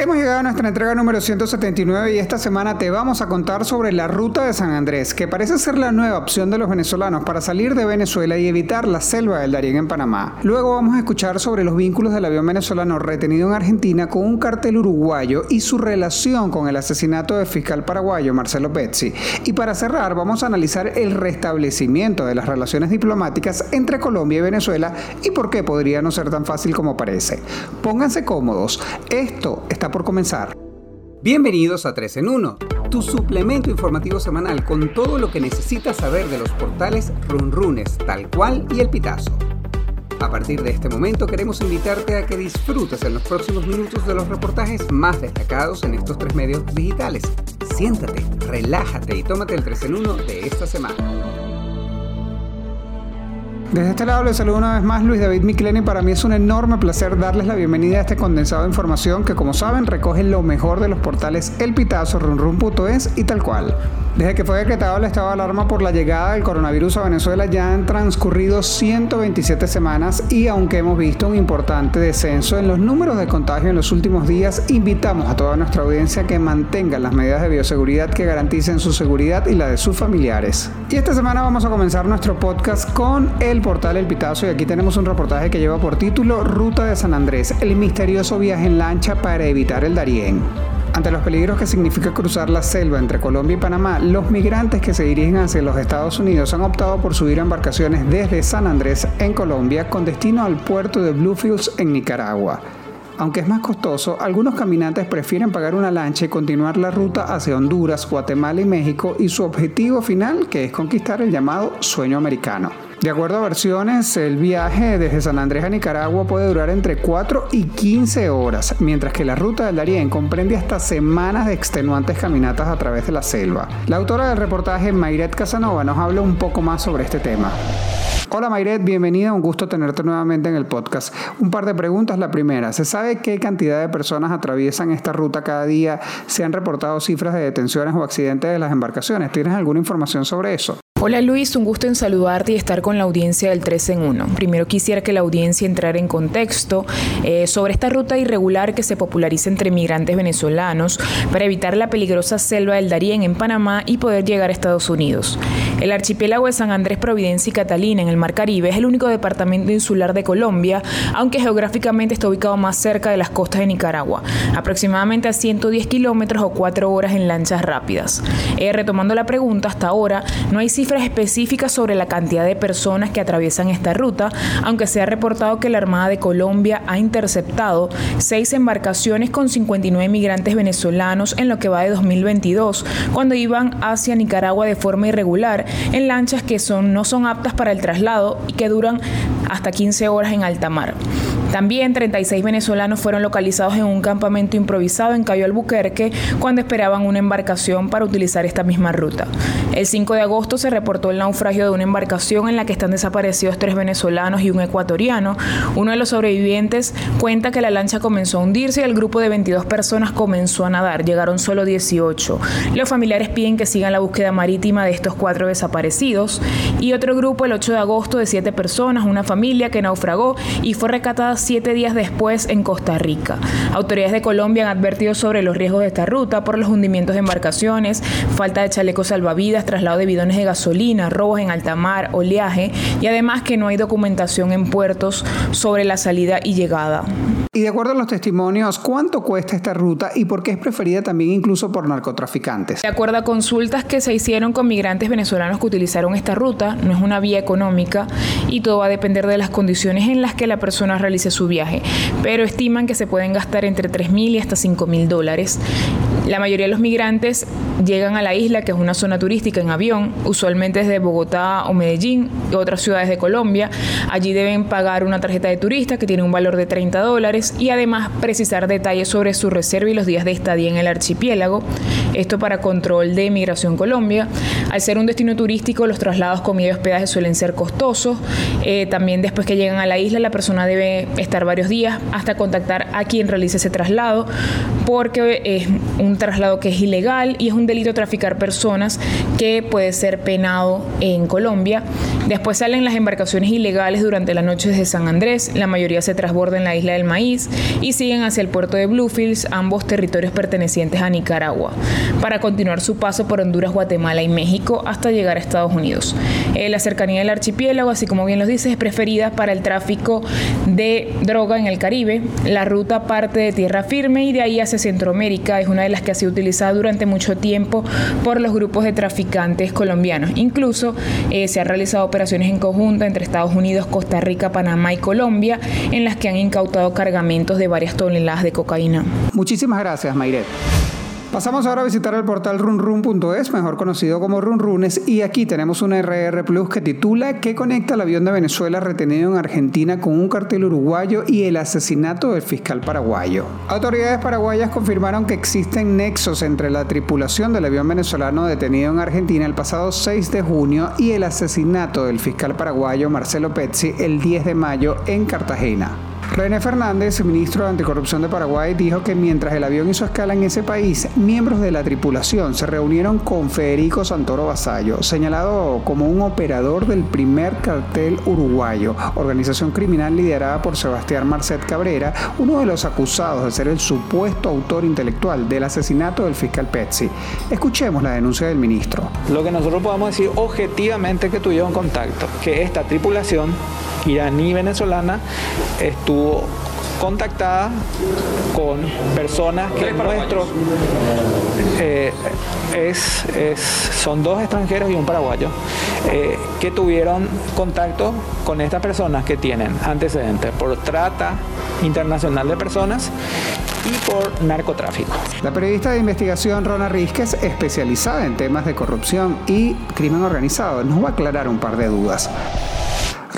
Hemos llegado a nuestra entrega número 179 y esta semana te vamos a contar sobre la ruta de San Andrés, que parece ser la nueva opción de los venezolanos para salir de Venezuela y evitar la selva del Darién en Panamá. Luego vamos a escuchar sobre los vínculos del avión venezolano retenido en Argentina con un cartel uruguayo y su relación con el asesinato del fiscal paraguayo Marcelo Pezzi. Y para cerrar vamos a analizar el restablecimiento de las relaciones diplomáticas entre Colombia y Venezuela y por qué podría no ser tan fácil como parece. Pónganse cómodos, esto está por comenzar. Bienvenidos a 3 en 1, tu suplemento informativo semanal con todo lo que necesitas saber de los portales Runrunes, Tal Cual y El Pitazo. A partir de este momento queremos invitarte a que disfrutes en los próximos minutos de los reportajes más destacados en estos tres medios digitales. Siéntate, relájate y tómate el 3 en 1 de esta semana. Desde este lado les saludo una vez más Luis David Micleni. Para mí es un enorme placer darles la bienvenida a este condensado de información que como saben recoge lo mejor de los portales El Pitazo, Runrun.es y tal cual. Desde que fue decretado el estado de alarma por la llegada del coronavirus a Venezuela ya han transcurrido 127 semanas y aunque hemos visto un importante descenso en los números de contagio en los últimos días, invitamos a toda nuestra audiencia que mantenga las medidas de bioseguridad que garanticen su seguridad y la de sus familiares. Y esta semana vamos a comenzar nuestro podcast con el portal El Pitazo y aquí tenemos un reportaje que lleva por título Ruta de San Andrés, el misterioso viaje en lancha para evitar el Darién. Ante los peligros que significa cruzar la selva entre Colombia y Panamá, los migrantes que se dirigen hacia los Estados Unidos han optado por subir embarcaciones desde San Andrés en Colombia con destino al puerto de Bluefields en Nicaragua. Aunque es más costoso, algunos caminantes prefieren pagar una lancha y continuar la ruta hacia Honduras, Guatemala y México y su objetivo final que es conquistar el llamado sueño americano. De acuerdo a versiones, el viaje desde San Andrés a Nicaragua puede durar entre 4 y 15 horas, mientras que la ruta del Darién comprende hasta semanas de extenuantes caminatas a través de la selva. La autora del reportaje, Mayret Casanova, nos habla un poco más sobre este tema. Hola Mayret, bienvenida, un gusto tenerte nuevamente en el podcast. Un par de preguntas. La primera, ¿se sabe qué cantidad de personas atraviesan esta ruta cada día? ¿Se han reportado cifras de detenciones o accidentes de las embarcaciones? ¿Tienes alguna información sobre eso? Hola Luis, un gusto en saludarte y estar con la audiencia del 3 en 1. Primero quisiera que la audiencia entrara en contexto eh, sobre esta ruta irregular que se populariza entre migrantes venezolanos para evitar la peligrosa selva del Darién en Panamá y poder llegar a Estados Unidos. El archipiélago de San Andrés, Providencia y Catalina en el Mar Caribe es el único departamento insular de Colombia, aunque geográficamente está ubicado más cerca de las costas de Nicaragua, aproximadamente a 110 kilómetros o 4 horas en lanchas rápidas. Eh, retomando la pregunta, hasta ahora no hay cifras específicas sobre la cantidad de personas que atraviesan esta ruta, aunque se ha reportado que la Armada de Colombia ha interceptado seis embarcaciones con 59 migrantes venezolanos en lo que va de 2022, cuando iban hacia Nicaragua de forma irregular en lanchas que son, no son aptas para el traslado y que duran hasta 15 horas en alta mar. También 36 venezolanos fueron localizados en un campamento improvisado en Cayo Albuquerque cuando esperaban una embarcación para utilizar esta misma ruta. El 5 de agosto se reportó el naufragio de una embarcación en la que están desaparecidos tres venezolanos y un ecuatoriano. Uno de los sobrevivientes cuenta que la lancha comenzó a hundirse y el grupo de 22 personas comenzó a nadar. Llegaron solo 18. Los familiares piden que sigan la búsqueda marítima de estos cuatro desaparecidos. Y otro grupo el 8 de agosto de siete personas, una familia que naufragó y fue recatada siete días después en Costa Rica. Autoridades de Colombia han advertido sobre los riesgos de esta ruta por los hundimientos de embarcaciones, falta de chalecos salvavidas, traslado de bidones de gasolina, robos en alta mar, oleaje y además que no hay documentación en puertos sobre la salida y llegada. Y de acuerdo a los testimonios, ¿cuánto cuesta esta ruta y por qué es preferida también incluso por narcotraficantes? De acuerdo a consultas que se hicieron con migrantes venezolanos que utilizaron esta ruta, no es una vía económica y todo va a depender de las condiciones en las que la persona realice su viaje, pero estiman que se pueden gastar entre 3.000 y hasta 5.000 dólares. La mayoría de los migrantes llegan a la isla, que es una zona turística, en avión, usualmente desde Bogotá o Medellín y otras ciudades de Colombia. Allí deben pagar una tarjeta de turista que tiene un valor de 30 dólares y además precisar detalles sobre su reserva y los días de estadía en el archipiélago. Esto para control de Migración Colombia. Al ser un destino turístico, los traslados, comida y hospedaje suelen ser costosos. Eh, también después que llegan a la isla, la persona debe estar varios días hasta contactar a quien realice ese traslado, porque es un traslado que es ilegal y es un delito traficar personas que puede ser penado en Colombia. Después salen las embarcaciones ilegales durante la noche desde San Andrés, la mayoría se transborda en la isla del Maíz y siguen hacia el puerto de Bluefields, ambos territorios pertenecientes a Nicaragua, para continuar su paso por Honduras, Guatemala y México hasta llegar a Estados Unidos. Eh, la cercanía del archipiélago, así como bien lo dices, es preferida para el tráfico de droga en el Caribe. La ruta parte de tierra firme y de ahí hacia Centroamérica es una de las que ha sido utilizada durante mucho tiempo por los grupos de traficantes colombianos. Incluso eh, se han realizado operaciones en conjunto entre Estados Unidos, Costa Rica, Panamá y Colombia, en las que han incautado cargamentos de varias toneladas de cocaína. Muchísimas gracias, Mayret. Pasamos ahora a visitar el portal runrun.es, mejor conocido como Runrunes, y aquí tenemos un RR Plus que titula ¿Qué conecta el avión de Venezuela retenido en Argentina con un cartel uruguayo y el asesinato del fiscal paraguayo? Autoridades paraguayas confirmaron que existen nexos entre la tripulación del avión venezolano detenido en Argentina el pasado 6 de junio y el asesinato del fiscal paraguayo Marcelo Pezzi el 10 de mayo en Cartagena. René Fernández, ministro de Anticorrupción de Paraguay, dijo que mientras el avión hizo escala en ese país, miembros de la tripulación se reunieron con Federico Santoro Basallo, señalado como un operador del primer cartel uruguayo, organización criminal liderada por Sebastián Marcet Cabrera, uno de los acusados de ser el supuesto autor intelectual del asesinato del fiscal Pezzi. Escuchemos la denuncia del ministro. Lo que nosotros podemos decir objetivamente que tuvieron contacto, que esta tripulación iraní venezolana estuvo contactada con personas que nuestro eh, es, son dos extranjeros y un paraguayo eh, que tuvieron contacto con estas personas que tienen antecedentes por trata internacional de personas y por narcotráfico. La periodista de investigación Rona Rizquez, especializada en temas de corrupción y crimen organizado, nos va a aclarar un par de dudas.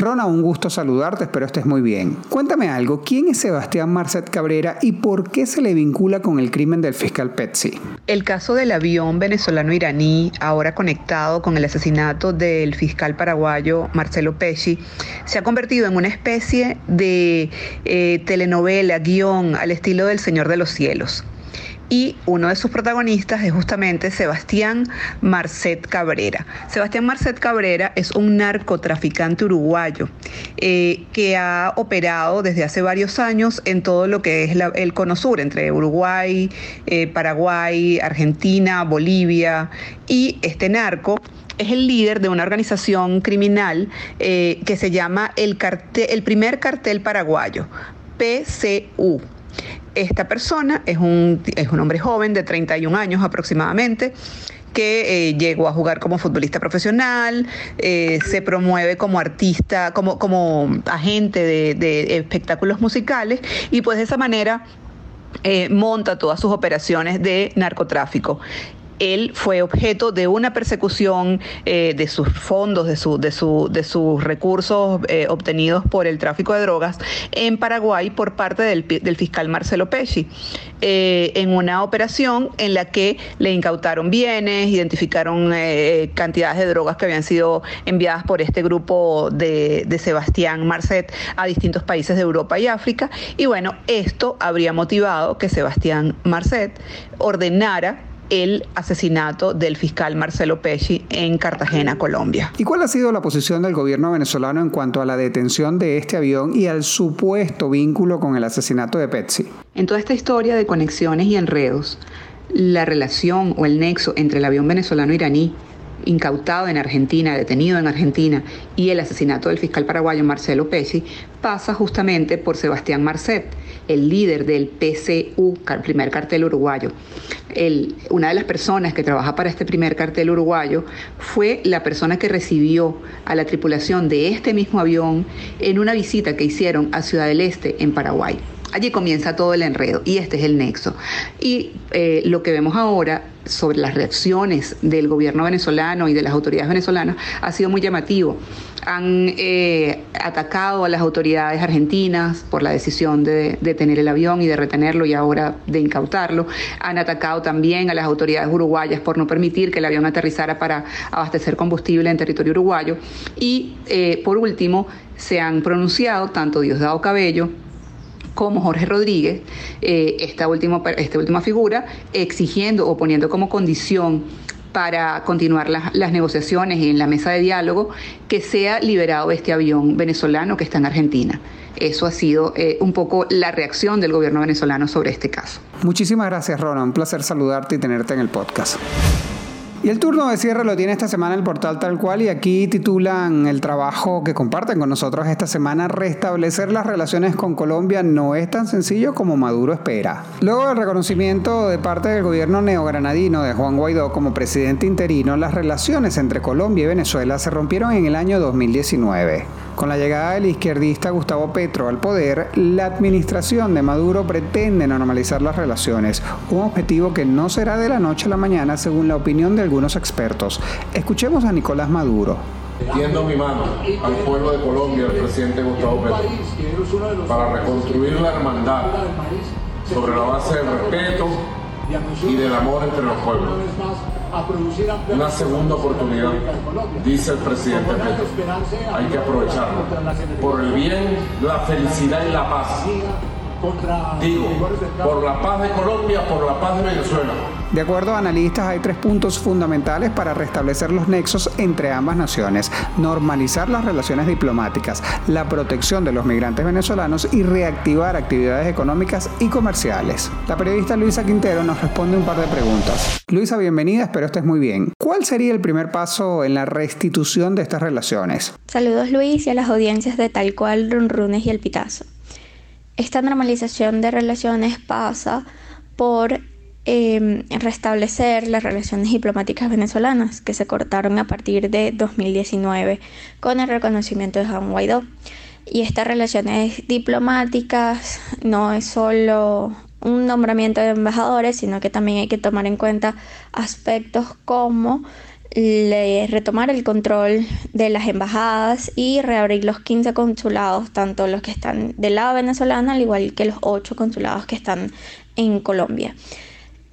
Rona, un gusto saludarte, espero estés muy bien. Cuéntame algo, ¿quién es Sebastián Marcet Cabrera y por qué se le vincula con el crimen del fiscal Petsy? El caso del avión venezolano-iraní, ahora conectado con el asesinato del fiscal paraguayo Marcelo Pesci, se ha convertido en una especie de eh, telenovela, guion al estilo del Señor de los Cielos y uno de sus protagonistas es justamente Sebastián Marcet Cabrera. Sebastián Marcet Cabrera es un narcotraficante uruguayo eh, que ha operado desde hace varios años en todo lo que es el cono sur, entre Uruguay, eh, Paraguay, Argentina, Bolivia, y este narco es el líder de una organización criminal eh, que se llama el, el primer cartel paraguayo, PCU. Esta persona es un, es un hombre joven de 31 años aproximadamente que eh, llegó a jugar como futbolista profesional, eh, se promueve como artista, como, como agente de, espectáculos musicales y pues de esa manera eh, monta todas sus operaciones de narcotráfico él fue objeto de una persecución eh, de sus fondos, de, su, de, de sus recursos eh, obtenidos por el tráfico de drogas en Paraguay por parte del, fiscal Marcelo Pesci, eh, en una operación en la que le incautaron bienes, identificaron cantidades de drogas que habían sido enviadas por este grupo de, de Sebastián Marcet a distintos países de Europa y África. Y bueno, esto habría motivado que Sebastián Marcet ordenara el asesinato del fiscal Marcelo Pesci en Cartagena, Colombia. ¿Y cuál ha sido la posición del gobierno venezolano en cuanto a la detención de este avión y al supuesto vínculo con el asesinato de Pesci? En toda esta historia de conexiones y enredos, la relación o el nexo entre el avión venezolano iraní incautado en Argentina, detenido en Argentina, y el asesinato del fiscal paraguayo Marcelo Pesci, pasa justamente por Sebastián Marcet, el líder del PCU, primer cartel uruguayo. una de las personas que trabaja para este primer cartel uruguayo fue la persona que recibió a la tripulación de este mismo avión en una visita que hicieron a Ciudad del Este, en Paraguay. Allí comienza todo el enredo y este es el nexo. Y eh, lo que vemos ahora sobre las reacciones del gobierno venezolano y de las autoridades venezolanas ha sido muy llamativo. Han eh, atacado a las autoridades argentinas por la decisión de detener el avión y de retenerlo y ahora de incautarlo. Han atacado también a las autoridades uruguayas por no permitir que el avión aterrizara para abastecer combustible en territorio uruguayo. Y eh, por último, se han pronunciado tanto Diosdado Cabello, como Jorge Rodríguez, eh, esta, última, última figura, exigiendo o poniendo como condición para continuar las, negociaciones y en la mesa de diálogo, que sea liberado este avión venezolano que está en Argentina. Eso ha sido eh, un poco la reacción del gobierno venezolano sobre este caso. Muchísimas gracias, Rona. Un placer saludarte y tenerte en el podcast. Y el turno de cierre lo tiene esta semana el portal tal cual y aquí titulan el trabajo que comparten con nosotros esta semana, restablecer las relaciones con Colombia no es tan sencillo como Maduro espera. Luego del reconocimiento de parte del gobierno neogranadino de Juan Guaidó como presidente interino, las relaciones entre Colombia y Venezuela se rompieron en el año 2019. Con la llegada del izquierdista Gustavo Petro al poder, la administración de Maduro pretende normalizar las relaciones, un objetivo que no será de la noche a la mañana según la opinión de algunos expertos. Escuchemos a Nicolás Maduro. Tiendo mi mano al pueblo de Colombia, al presidente Gustavo Petro, para reconstruir la hermandad sobre la base del respeto y del amor entre los pueblos. Una segunda oportunidad, dice el presidente Petro. Hay que aprovecharla por el bien, la felicidad y la paz. Digo, por la paz de Colombia, por la paz de Venezuela. De acuerdo a analistas, hay tres puntos fundamentales para restablecer los nexos entre ambas naciones. Normalizar las relaciones diplomáticas, la protección de los migrantes venezolanos y reactivar actividades económicas y comerciales. La periodista Luisa Quintero nos responde un par de preguntas. Luisa, bienvenida, espero estés muy bien. ¿Cuál sería el primer paso en la restitución de estas relaciones? Saludos Luis y a las audiencias de Tal cual, Runrunes y El Pitazo. Esta normalización de relaciones pasa por em, restablecer las relaciones diplomáticas venezolanas que se cortaron a partir de 2019 con el reconocimiento de Juan Guaidó. Y estas relaciones diplomáticas no es solo un nombramiento de embajadores, sino que también hay que tomar en cuenta aspectos como retomar el control de las embajadas y reabrir los 15 consulados, tanto los que están del lado venezolano, al igual que los 8 consulados que están en Colombia.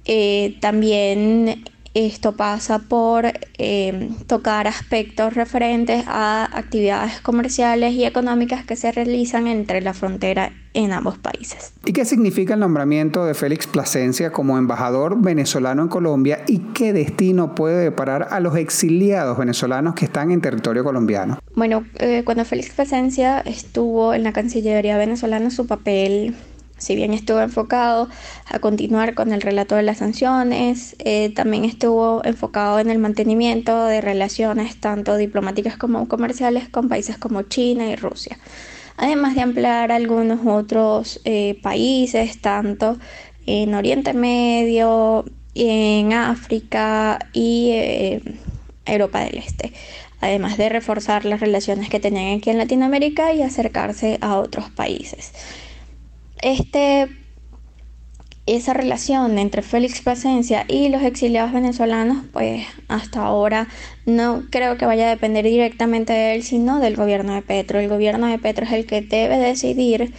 Eh, también esto pasa por eh, tocar aspectos referentes a actividades comerciales y económicas que se realizan entre la frontera en ambos países. ¿Y qué significa el nombramiento de Félix Plasencia como embajador venezolano en Colombia y qué destino puede deparar a los exiliados venezolanos que están en territorio colombiano? Bueno, eh, cuando Félix Plasencia estuvo en la Cancillería venezolana, su papel si bien estuvo enfocado a continuar con el relato de las sanciones, eh, también estuvo enfocado en el mantenimiento de relaciones tanto diplomáticas como comerciales con países como China y Rusia, además de ampliar algunos otros eh, países, tanto en Oriente Medio, en África y eh, Europa del Este. Además de reforzar las relaciones que tenían aquí en Latinoamérica y acercarse a otros países este, esa relación entre Félix Plasencia y los exiliados venezolanos, pues hasta ahora no creo que vaya a depender directamente de él, sino del gobierno de Petro. El gobierno de Petro es el que debe decidir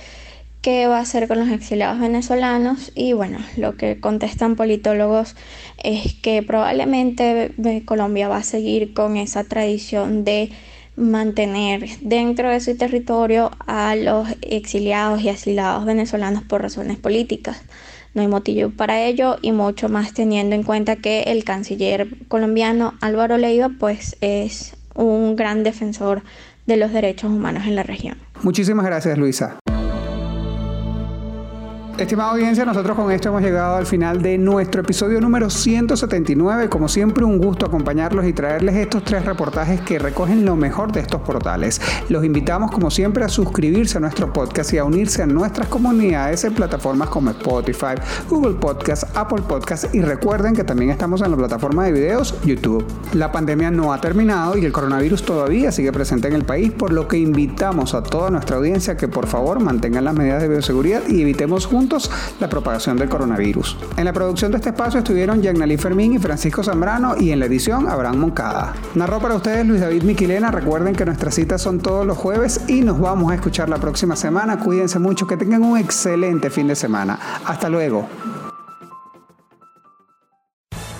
qué va a hacer con los exiliados venezolanos y bueno, lo que contestan politólogos es que probablemente Colombia va a seguir con esa tradición de mantener dentro de su territorio a los exiliados y asilados venezolanos por razones políticas. No hay motivo para ello y mucho más teniendo en cuenta que el canciller colombiano Álvaro Leiva pues es un gran defensor de los derechos humanos en la región. Muchísimas gracias Luisa. Estimada audiencia, nosotros con esto hemos llegado al final de nuestro episodio número 179. Como siempre, un gusto acompañarlos y traerles estos tres reportajes que recogen lo mejor de estos portales. Los invitamos, como siempre, a suscribirse a nuestro podcast y a unirse a nuestras comunidades en plataformas como Spotify, Google Podcast, Apple Podcast y recuerden que también estamos en la plataforma de videos YouTube. La pandemia no ha terminado y el coronavirus todavía sigue presente en el país, por lo que invitamos a toda nuestra audiencia que por favor mantengan las medidas de bioseguridad y evitemos la propagación del coronavirus. En la producción de este espacio estuvieron Yagnalí Fermín y Francisco Zambrano y en la edición Abraham Moncada. Narró para ustedes Luis David Miquilena. Recuerden que nuestras citas son todos los jueves y nos vamos a escuchar la próxima semana. Cuídense mucho, que tengan un excelente fin de semana. Hasta luego.